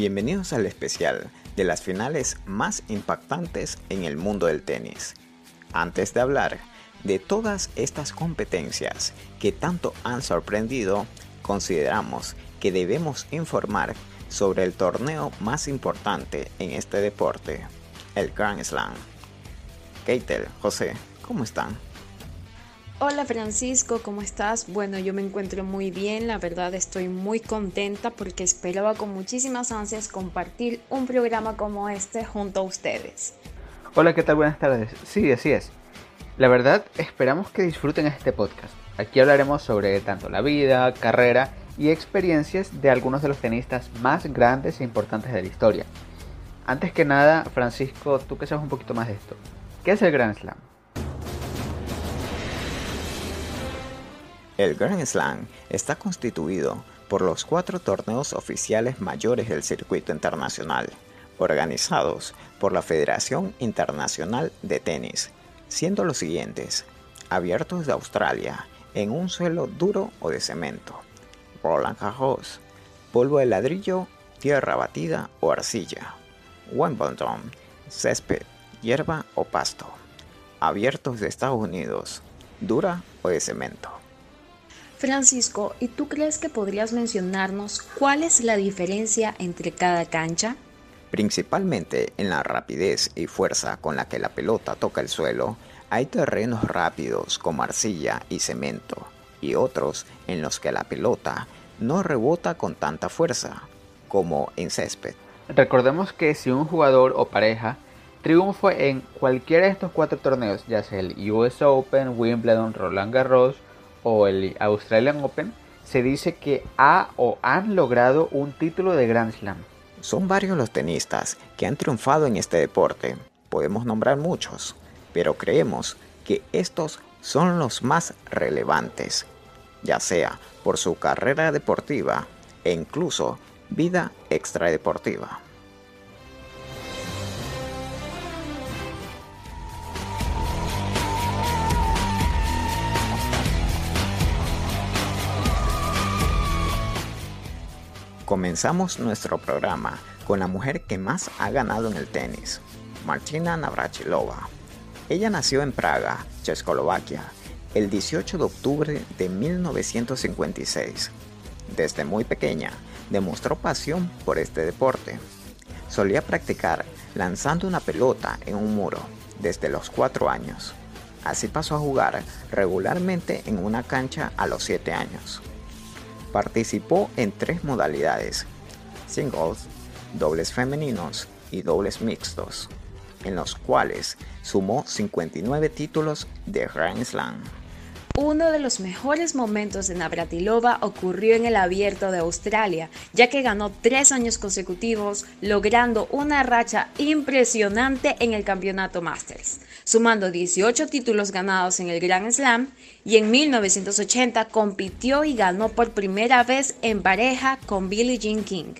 Bienvenidos al especial de las finales más impactantes en el mundo del tenis. Antes de hablar de todas estas competencias que tanto han sorprendido, consideramos que debemos informar sobre el torneo más importante en este deporte, el Grand Slam. Keitel, José, ¿cómo están? Hola Francisco, ¿cómo estás? Bueno, yo me encuentro muy bien, la verdad estoy muy contenta porque esperaba con muchísimas ansias compartir un programa como este junto a ustedes. Hola, ¿qué tal? Buenas tardes. Sí, así es. La verdad, esperamos que disfruten este podcast. Aquí hablaremos sobre tanto la vida, carrera y experiencias de algunos de los tenistas más grandes e importantes de la historia. Antes que nada, Francisco, tú que sabes un poquito más de esto, ¿qué es el Grand Slam? El Grand Slam está constituido por los cuatro torneos oficiales mayores del circuito internacional, organizados por la Federación Internacional de Tenis, siendo los siguientes, abiertos de Australia, en un suelo duro o de cemento, Roland Garros, polvo de ladrillo, tierra batida o arcilla, Wimbledon, césped, hierba o pasto, abiertos de Estados Unidos, dura o de cemento. Francisco, ¿y tú crees que podrías mencionarnos cuál es la diferencia entre cada cancha? Principalmente en la rapidez y fuerza con la que la pelota toca el suelo, hay terrenos rápidos como arcilla y cemento, y otros en los que la pelota no rebota con tanta fuerza, como en césped. Recordemos que si un jugador o pareja triunfa en cualquiera de estos cuatro torneos, ya sea el US Open, Wimbledon, Roland Garros, o el Australian Open, se dice que ha o han logrado un título de Grand Slam. Son varios los tenistas que han triunfado en este deporte. Podemos nombrar muchos, pero creemos que estos son los más relevantes, ya sea por su carrera deportiva e incluso vida extradeportiva. Comenzamos nuestro programa con la mujer que más ha ganado en el tenis, Martina Navratilova. Ella nació en Praga, Checoslovaquia, el 18 de octubre de 1956. Desde muy pequeña, demostró pasión por este deporte. Solía practicar lanzando una pelota en un muro desde los 4 años. Así pasó a jugar regularmente en una cancha a los 7 años. Participó en tres modalidades, singles, dobles femeninos y dobles mixtos, en los cuales sumó 59 títulos de Grand Slam. Uno de los mejores momentos de Navratilova ocurrió en el Abierto de Australia, ya que ganó tres años consecutivos, logrando una racha impresionante en el campeonato Masters, sumando 18 títulos ganados en el Grand Slam y en 1980 compitió y ganó por primera vez en pareja con Billie Jean King,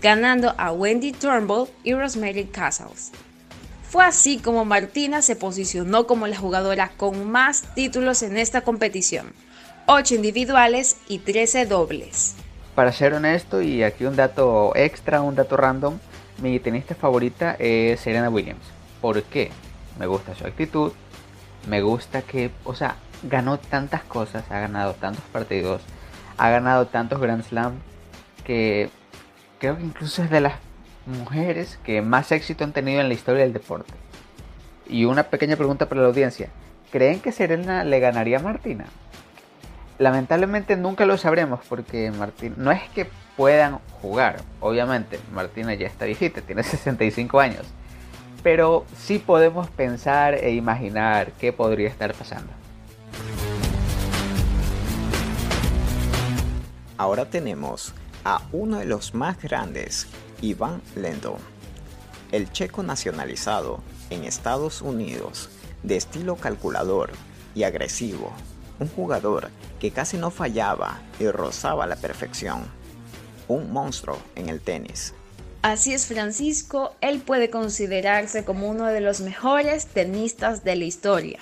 ganando a Wendy Turnbull y Rosemary Castles. Fue así como Martina se posicionó como la jugadora con más títulos en esta competición, 8 individuales y 13 dobles. Para ser honesto, y aquí un dato extra, un dato random, mi tenista favorita es Serena Williams. ¿Por qué? Me gusta su actitud, me gusta que, o sea, ganó tantas cosas, ha ganado tantos partidos, ha ganado tantos Grand Slam, que creo que incluso es de las mujeres que más éxito han tenido en la historia del deporte. Y una pequeña pregunta para la audiencia. ¿Creen que Serena le ganaría a Martina? Lamentablemente nunca lo sabremos porque Martina no es que puedan jugar, obviamente, Martina ya está viejita, tiene 65 años, pero sí podemos pensar e imaginar qué podría estar pasando. Ahora tenemos a uno de los más grandes Iván Lendl, el checo nacionalizado en Estados Unidos, de estilo calculador y agresivo, un jugador que casi no fallaba y rozaba la perfección, un monstruo en el tenis. Así es Francisco, él puede considerarse como uno de los mejores tenistas de la historia.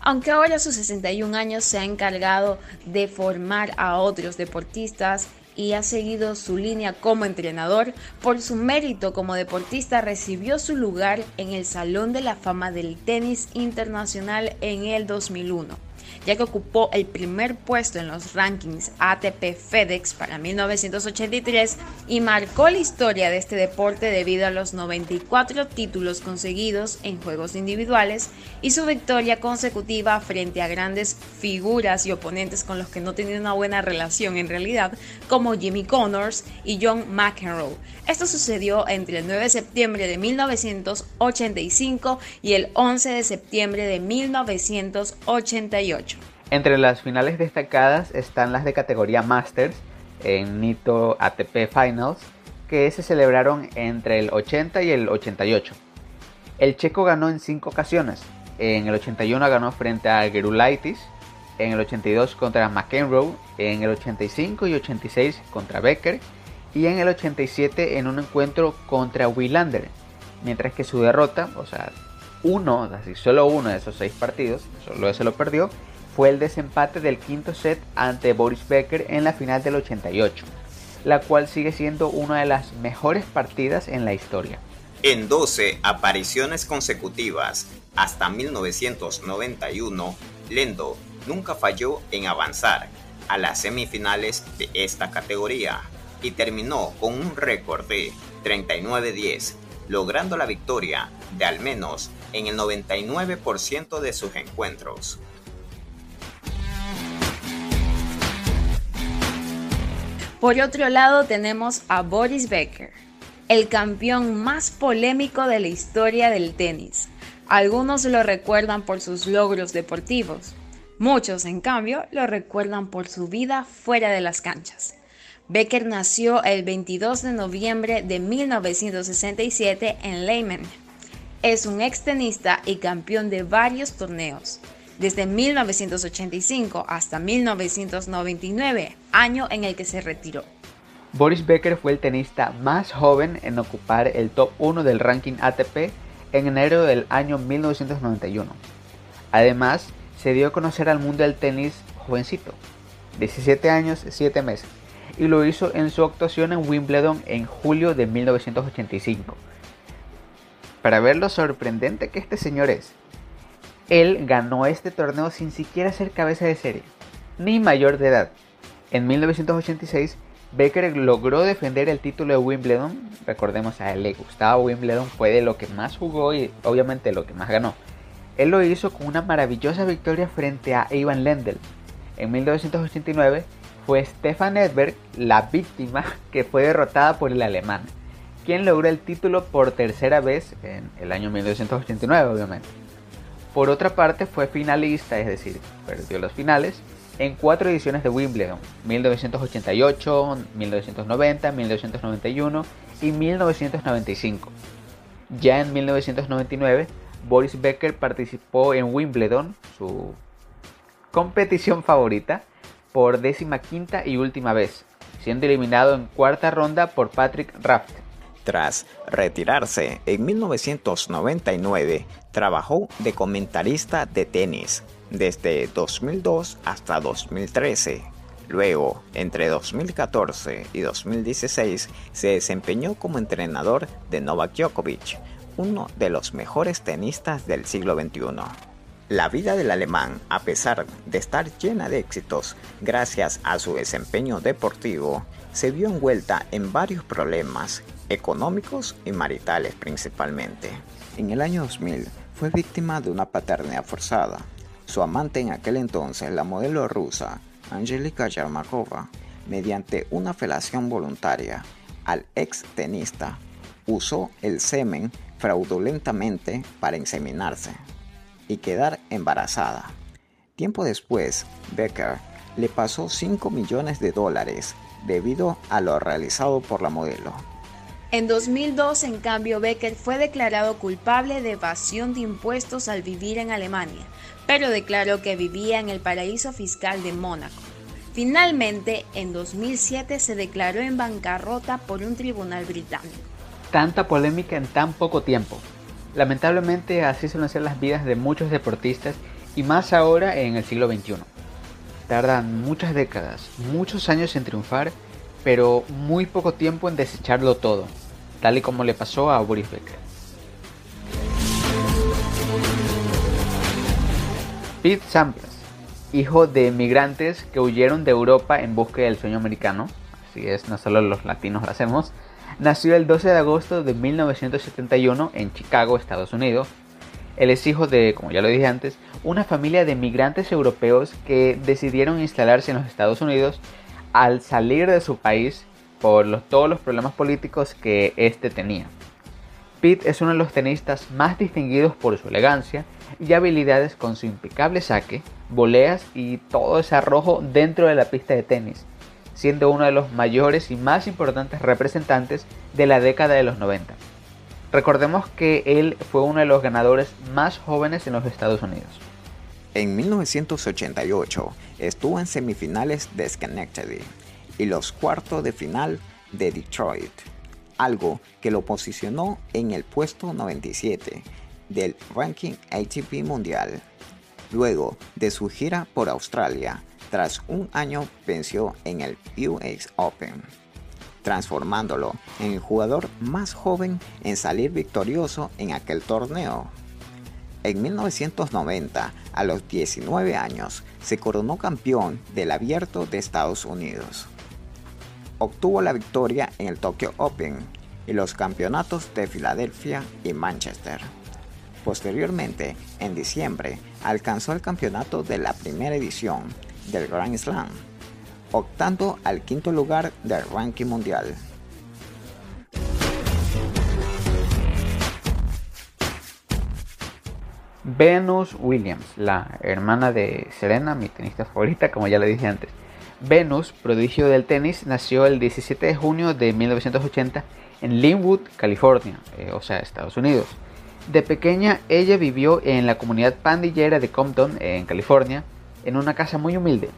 Aunque ahora a sus 61 años se ha encargado de formar a otros deportistas y ha seguido su línea como entrenador, por su mérito como deportista recibió su lugar en el Salón de la Fama del Tenis Internacional en el 2001 ya que ocupó el primer puesto en los rankings ATP FedEx para 1983 y marcó la historia de este deporte debido a los 94 títulos conseguidos en juegos individuales y su victoria consecutiva frente a grandes figuras y oponentes con los que no tenía una buena relación en realidad, como Jimmy Connors y John McEnroe. Esto sucedió entre el 9 de septiembre de 1985 y el 11 de septiembre de 1988. Entre las finales destacadas están las de categoría Masters en Nito ATP Finals, que se celebraron entre el 80 y el 88. El checo ganó en cinco ocasiones. En el 81 ganó frente a Gerulaitis, en el 82 contra McEnroe, en el 85 y 86 contra Becker y en el 87 en un encuentro contra Wilander. Mientras que su derrota, o sea, uno, así solo uno de esos seis partidos, solo ese lo perdió, fue el desempate del quinto set ante Boris Becker en la final del 88, la cual sigue siendo una de las mejores partidas en la historia. En 12 apariciones consecutivas hasta 1991, Lendo nunca falló en avanzar a las semifinales de esta categoría y terminó con un récord de 39-10, logrando la victoria de al menos en el 99% de sus encuentros. Por otro lado tenemos a Boris Becker, el campeón más polémico de la historia del tenis. Algunos lo recuerdan por sus logros deportivos, muchos en cambio lo recuerdan por su vida fuera de las canchas. Becker nació el 22 de noviembre de 1967 en Leymen. Es un extenista y campeón de varios torneos desde 1985 hasta 1999, año en el que se retiró. Boris Becker fue el tenista más joven en ocupar el top 1 del ranking ATP en enero del año 1991. Además, se dio a conocer al mundo del tenis jovencito, 17 años, 7 meses, y lo hizo en su actuación en Wimbledon en julio de 1985. Para ver lo sorprendente que este señor es, él ganó este torneo sin siquiera ser cabeza de serie, ni mayor de edad. En 1986, Becker logró defender el título de Wimbledon. Recordemos a él le gustaba Wimbledon, fue de lo que más jugó y obviamente lo que más ganó. Él lo hizo con una maravillosa victoria frente a Ivan Lendl. En 1989 fue Stefan Edberg la víctima que fue derrotada por el alemán, quien logró el título por tercera vez en el año 1989 obviamente. Por otra parte, fue finalista, es decir, perdió los finales, en cuatro ediciones de Wimbledon, 1988, 1990, 1991 y 1995. Ya en 1999, Boris Becker participó en Wimbledon, su competición favorita, por décima quinta y última vez, siendo eliminado en cuarta ronda por Patrick Raft. Tras retirarse en 1999, trabajó de comentarista de tenis desde 2002 hasta 2013. Luego, entre 2014 y 2016, se desempeñó como entrenador de Novak Djokovic, uno de los mejores tenistas del siglo XXI. La vida del alemán, a pesar de estar llena de éxitos gracias a su desempeño deportivo, se vio envuelta en varios problemas económicos y maritales principalmente. En el año 2000 fue víctima de una paternidad forzada. Su amante en aquel entonces, la modelo rusa Angelika Yarmakova, mediante una felación voluntaria al ex tenista, usó el semen fraudulentamente para inseminarse y quedar embarazada. Tiempo después, Becker le pasó 5 millones de dólares debido a lo realizado por la modelo. En 2002, en cambio, Becker fue declarado culpable de evasión de impuestos al vivir en Alemania, pero declaró que vivía en el paraíso fiscal de Mónaco. Finalmente, en 2007 se declaró en bancarrota por un tribunal británico. Tanta polémica en tan poco tiempo. Lamentablemente así suelen ser las vidas de muchos deportistas y más ahora en el siglo XXI. Tardan muchas décadas, muchos años en triunfar pero muy poco tiempo en desecharlo todo, tal y como le pasó a Boris Becker. Pete Sampras, hijo de migrantes que huyeron de Europa en busca del sueño americano, así es, no solo los latinos lo hacemos, nació el 12 de agosto de 1971 en Chicago, Estados Unidos. Él es hijo de, como ya lo dije antes, una familia de migrantes europeos que decidieron instalarse en los Estados Unidos al salir de su país por todos los problemas políticos que éste tenía. Pete es uno de los tenistas más distinguidos por su elegancia y habilidades con su impecable saque, voleas y todo ese arrojo dentro de la pista de tenis, siendo uno de los mayores y más importantes representantes de la década de los 90. Recordemos que él fue uno de los ganadores más jóvenes en los Estados Unidos. En 1988 estuvo en semifinales de Schenectady y los cuartos de final de Detroit, algo que lo posicionó en el puesto 97 del ranking ATP mundial. Luego de su gira por Australia, tras un año venció en el US Open, transformándolo en el jugador más joven en salir victorioso en aquel torneo. En 1990, a los 19 años, se coronó campeón del Abierto de Estados Unidos. Obtuvo la victoria en el Tokyo Open y los campeonatos de Filadelfia y Manchester. Posteriormente, en diciembre, alcanzó el campeonato de la primera edición del Grand Slam, optando al quinto lugar del ranking mundial. Venus Williams, la hermana de Serena, mi tenista favorita, como ya le dije antes. Venus, prodigio del tenis, nació el 17 de junio de 1980 en Linwood, California, eh, o sea, Estados Unidos. De pequeña, ella vivió en la comunidad pandillera de Compton, en California, en una casa muy humilde.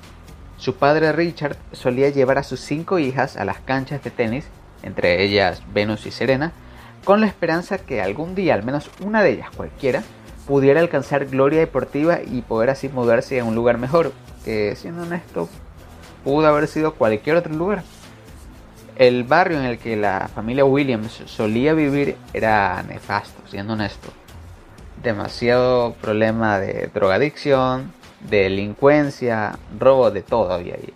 Su padre Richard solía llevar a sus cinco hijas a las canchas de tenis, entre ellas Venus y Serena, con la esperanza que algún día, al menos una de ellas cualquiera, pudiera alcanzar gloria deportiva y poder así mudarse a un lugar mejor, que siendo honesto, pudo haber sido cualquier otro lugar. El barrio en el que la familia Williams solía vivir era nefasto, siendo honesto. Demasiado problema de drogadicción, delincuencia, robo de todo había ahí.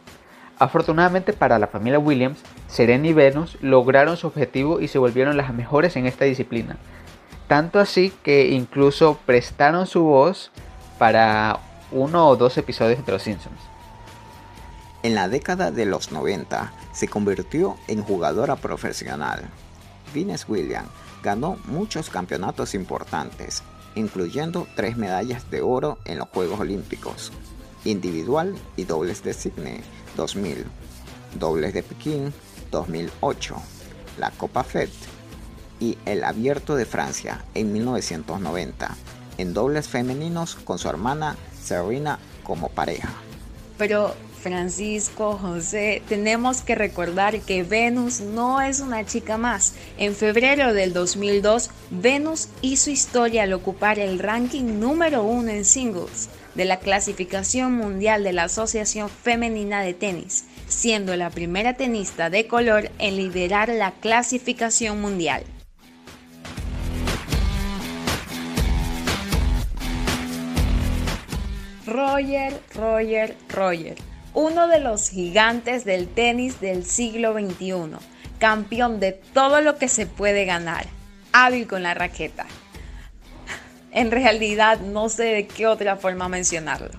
Afortunadamente para la familia Williams, Serena y Venus lograron su objetivo y se volvieron las mejores en esta disciplina. Tanto así que incluso prestaron su voz para uno o dos episodios de Los Simpsons. En la década de los 90 se convirtió en jugadora profesional. Venus Williams ganó muchos campeonatos importantes, incluyendo tres medallas de oro en los Juegos Olímpicos, individual y dobles de Sydney 2000, dobles de Pekín 2008, la Copa FED y el Abierto de Francia en 1990, en dobles femeninos con su hermana Serena como pareja. Pero Francisco, José, tenemos que recordar que Venus no es una chica más. En febrero del 2002, Venus hizo historia al ocupar el ranking número uno en singles de la clasificación mundial de la Asociación Femenina de Tenis, siendo la primera tenista de color en liderar la clasificación mundial. Roger, Roger, Roger, uno de los gigantes del tenis del siglo XXI, campeón de todo lo que se puede ganar, hábil con la raqueta. En realidad no sé de qué otra forma mencionarlo.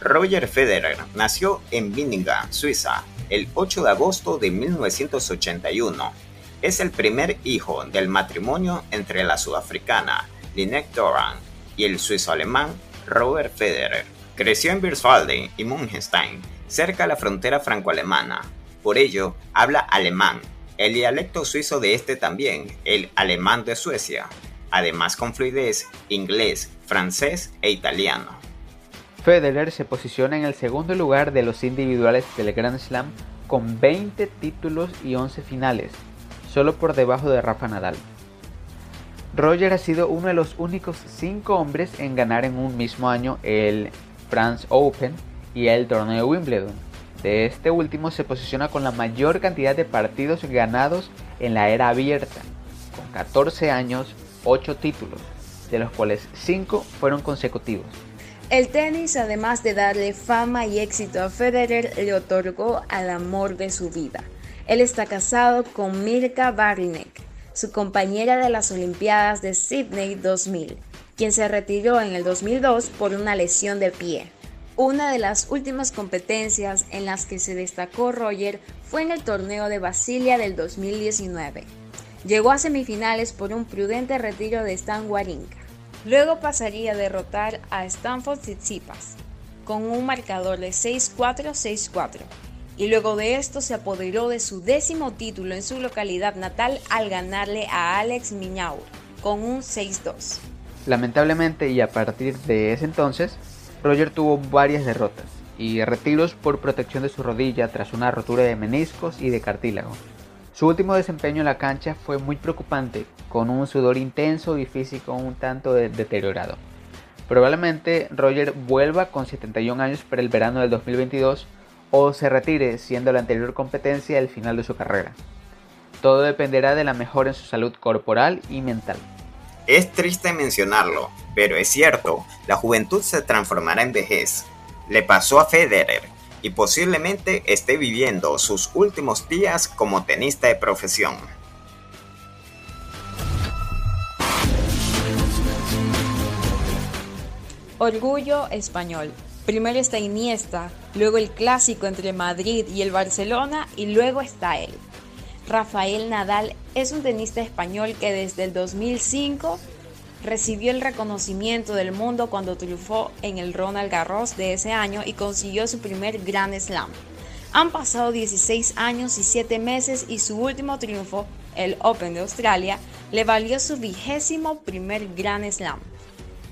Roger Federer nació en Binninga, Suiza, el 8 de agosto de 1981. Es el primer hijo del matrimonio entre la sudafricana Lynette Doran y el suizo-alemán Robert Federer. Creció en Birswalden y Mungenstein, cerca de la frontera franco-alemana. Por ello, habla alemán, el dialecto suizo de este también, el alemán de Suecia, además con fluidez inglés, francés e italiano. Federer se posiciona en el segundo lugar de los individuales del Grand Slam con 20 títulos y 11 finales, solo por debajo de Rafa Nadal. Roger ha sido uno de los únicos 5 hombres en ganar en un mismo año el France Open y el torneo Wimbledon. De este último se posiciona con la mayor cantidad de partidos ganados en la era abierta, con 14 años, 8 títulos, de los cuales 5 fueron consecutivos. El tenis, además de darle fama y éxito a Federer, le otorgó al amor de su vida. Él está casado con Mirka Barinek, su compañera de las Olimpiadas de Sydney 2000, quien se retiró en el 2002 por una lesión de pie. Una de las últimas competencias en las que se destacó Roger fue en el torneo de Basilia del 2019. Llegó a semifinales por un prudente retiro de Stan Wawrinka. Luego pasaría a derrotar a Stanford Tsitsipas con un marcador de 6-4-6-4 y luego de esto se apoderó de su décimo título en su localidad natal al ganarle a Alex Miñaur con un 6-2. Lamentablemente y a partir de ese entonces, Roger tuvo varias derrotas y retiros por protección de su rodilla tras una rotura de meniscos y de cartílago. Su último desempeño en la cancha fue muy preocupante, con un sudor intenso y físico un tanto deteriorado. Probablemente Roger vuelva con 71 años para el verano del 2022 o se retire siendo la anterior competencia el final de su carrera. Todo dependerá de la mejora en su salud corporal y mental. Es triste mencionarlo, pero es cierto, la juventud se transformará en vejez. Le pasó a Federer, y posiblemente esté viviendo sus últimos días como tenista de profesión. Orgullo español. Primero está Iniesta, luego el clásico entre Madrid y el Barcelona y luego está él. Rafael Nadal es un tenista español que desde el 2005 recibió el reconocimiento del mundo cuando triunfó en el Ronald Garros de ese año y consiguió su primer Grand Slam. Han pasado 16 años y 7 meses y su último triunfo, el Open de Australia, le valió su vigésimo primer Grand Slam.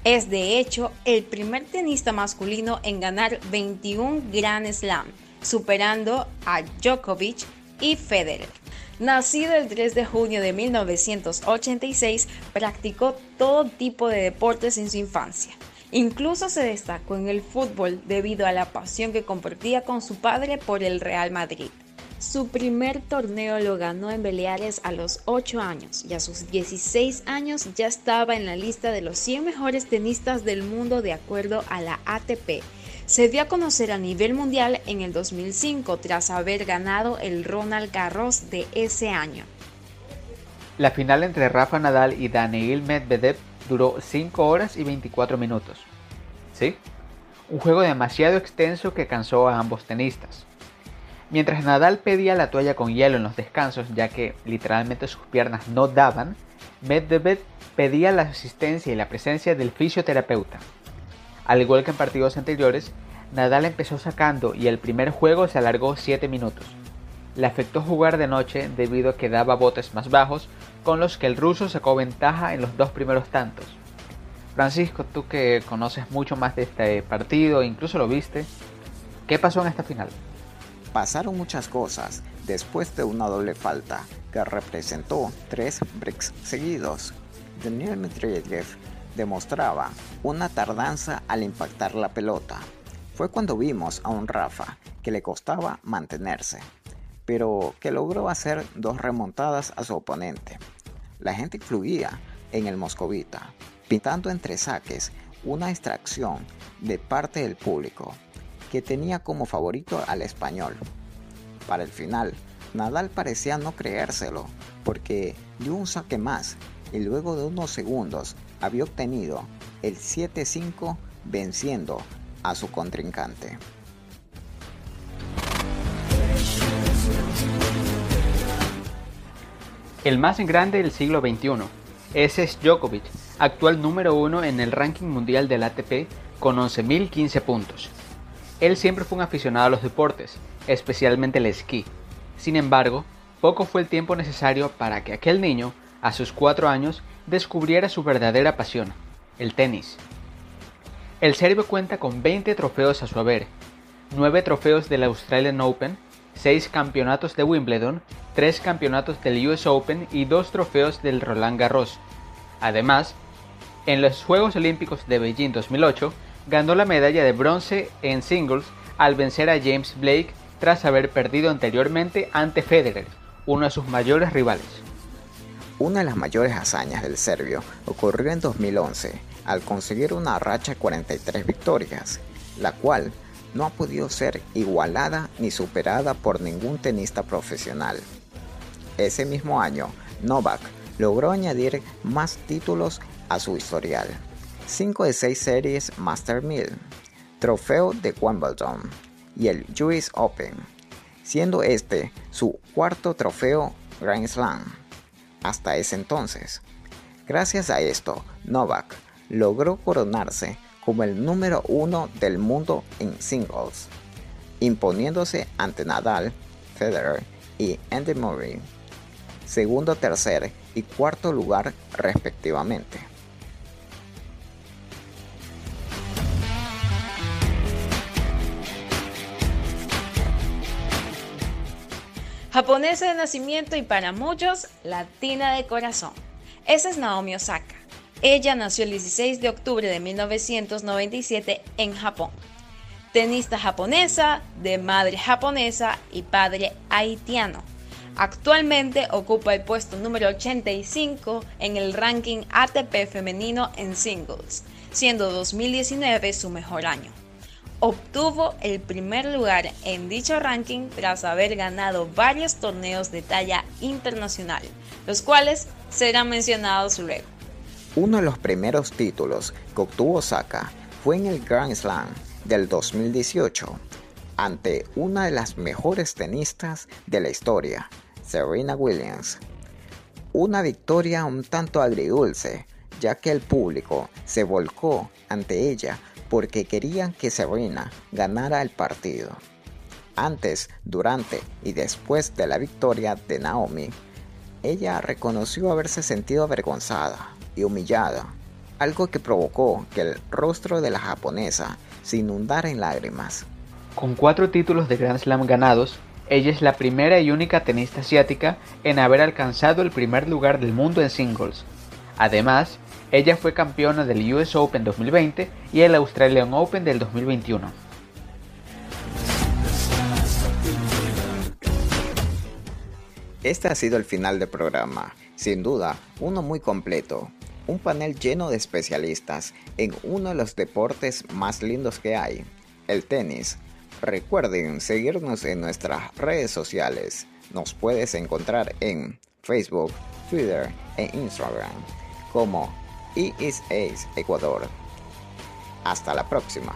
Es de hecho el primer tenista masculino en ganar 21 Grand Slam, superando a Djokovic y Federer. Nacido el 3 de junio de 1986, practicó todo tipo de deportes en su infancia. Incluso se destacó en el fútbol debido a la pasión que compartía con su padre por el Real Madrid. Su primer torneo lo ganó en Baleares a los 8 años y a sus 16 años ya estaba en la lista de los 100 mejores tenistas del mundo de acuerdo a la ATP se dio a conocer a nivel mundial en el 2005 tras haber ganado el Ronald Garros de ese año. La final entre Rafa Nadal y Daniil Medvedev duró 5 horas y 24 minutos. ¿Sí? Un juego demasiado extenso que cansó a ambos tenistas. Mientras Nadal pedía la toalla con hielo en los descansos, ya que literalmente sus piernas no daban, Medvedev pedía la asistencia y la presencia del fisioterapeuta. Al igual que en partidos anteriores, Nadal empezó sacando y el primer juego se alargó 7 minutos. Le afectó jugar de noche debido a que daba botes más bajos, con los que el ruso sacó ventaja en los dos primeros tantos. Francisco, tú que conoces mucho más de este partido, incluso lo viste, ¿qué pasó en esta final? Pasaron muchas cosas después de una doble falta que representó tres breaks seguidos. Daniel Medvedev demostraba una tardanza al impactar la pelota. Fue cuando vimos a un Rafa que le costaba mantenerse, pero que logró hacer dos remontadas a su oponente. La gente influía en el moscovita, pintando entre saques una extracción de parte del público, que tenía como favorito al español. Para el final, Nadal parecía no creérselo, porque dio un saque más y luego de unos segundos había obtenido el 7-5 venciendo a su contrincante. El más grande del siglo XXI. Es Djokovic, actual número uno en el ranking mundial del ATP con 11.015 puntos. Él siempre fue un aficionado a los deportes, especialmente el esquí. Sin embargo, poco fue el tiempo necesario para que aquel niño, a sus 4 años, descubriera su verdadera pasión, el tenis. El serbio cuenta con 20 trofeos a su haber, 9 trofeos del Australian Open, 6 campeonatos de Wimbledon, 3 campeonatos del US Open y 2 trofeos del Roland Garros. Además, en los Juegos Olímpicos de Beijing 2008, ganó la medalla de bronce en singles al vencer a James Blake tras haber perdido anteriormente ante Federer, uno de sus mayores rivales. Una de las mayores hazañas del serbio ocurrió en 2011 al conseguir una racha de 43 victorias, la cual no ha podido ser igualada ni superada por ningún tenista profesional. Ese mismo año, Novak logró añadir más títulos a su historial. 5 de 6 series Master 1000, trofeo de Wimbledon y el US Open, siendo este su cuarto trofeo Grand Slam hasta ese entonces. Gracias a esto, Novak logró coronarse como el número uno del mundo en singles, imponiéndose ante Nadal, Federer y Andy Murray, segundo, tercer y cuarto lugar respectivamente. Japonesa de nacimiento y para muchos, latina de corazón. Esa es Naomi Osaka. Ella nació el 16 de octubre de 1997 en Japón. Tenista japonesa, de madre japonesa y padre haitiano. Actualmente ocupa el puesto número 85 en el ranking ATP femenino en singles, siendo 2019 su mejor año obtuvo el primer lugar en dicho ranking tras haber ganado varios torneos de talla internacional, los cuales serán mencionados luego. Uno de los primeros títulos que obtuvo Saka fue en el Grand Slam del 2018 ante una de las mejores tenistas de la historia, Serena Williams. Una victoria un tanto agridulce, ya que el público se volcó ante ella porque querían que Serena ganara el partido. Antes, durante y después de la victoria de Naomi, ella reconoció haberse sentido avergonzada y humillada, algo que provocó que el rostro de la japonesa se inundara en lágrimas. Con cuatro títulos de Grand Slam ganados, ella es la primera y única tenista asiática en haber alcanzado el primer lugar del mundo en singles. Además, ella fue campeona del US Open 2020 y el Australian Open del 2021. Este ha sido el final del programa, sin duda uno muy completo, un panel lleno de especialistas en uno de los deportes más lindos que hay, el tenis. Recuerden seguirnos en nuestras redes sociales, nos puedes encontrar en Facebook, Twitter e Instagram como y Ace Ecuador. Hasta la próxima.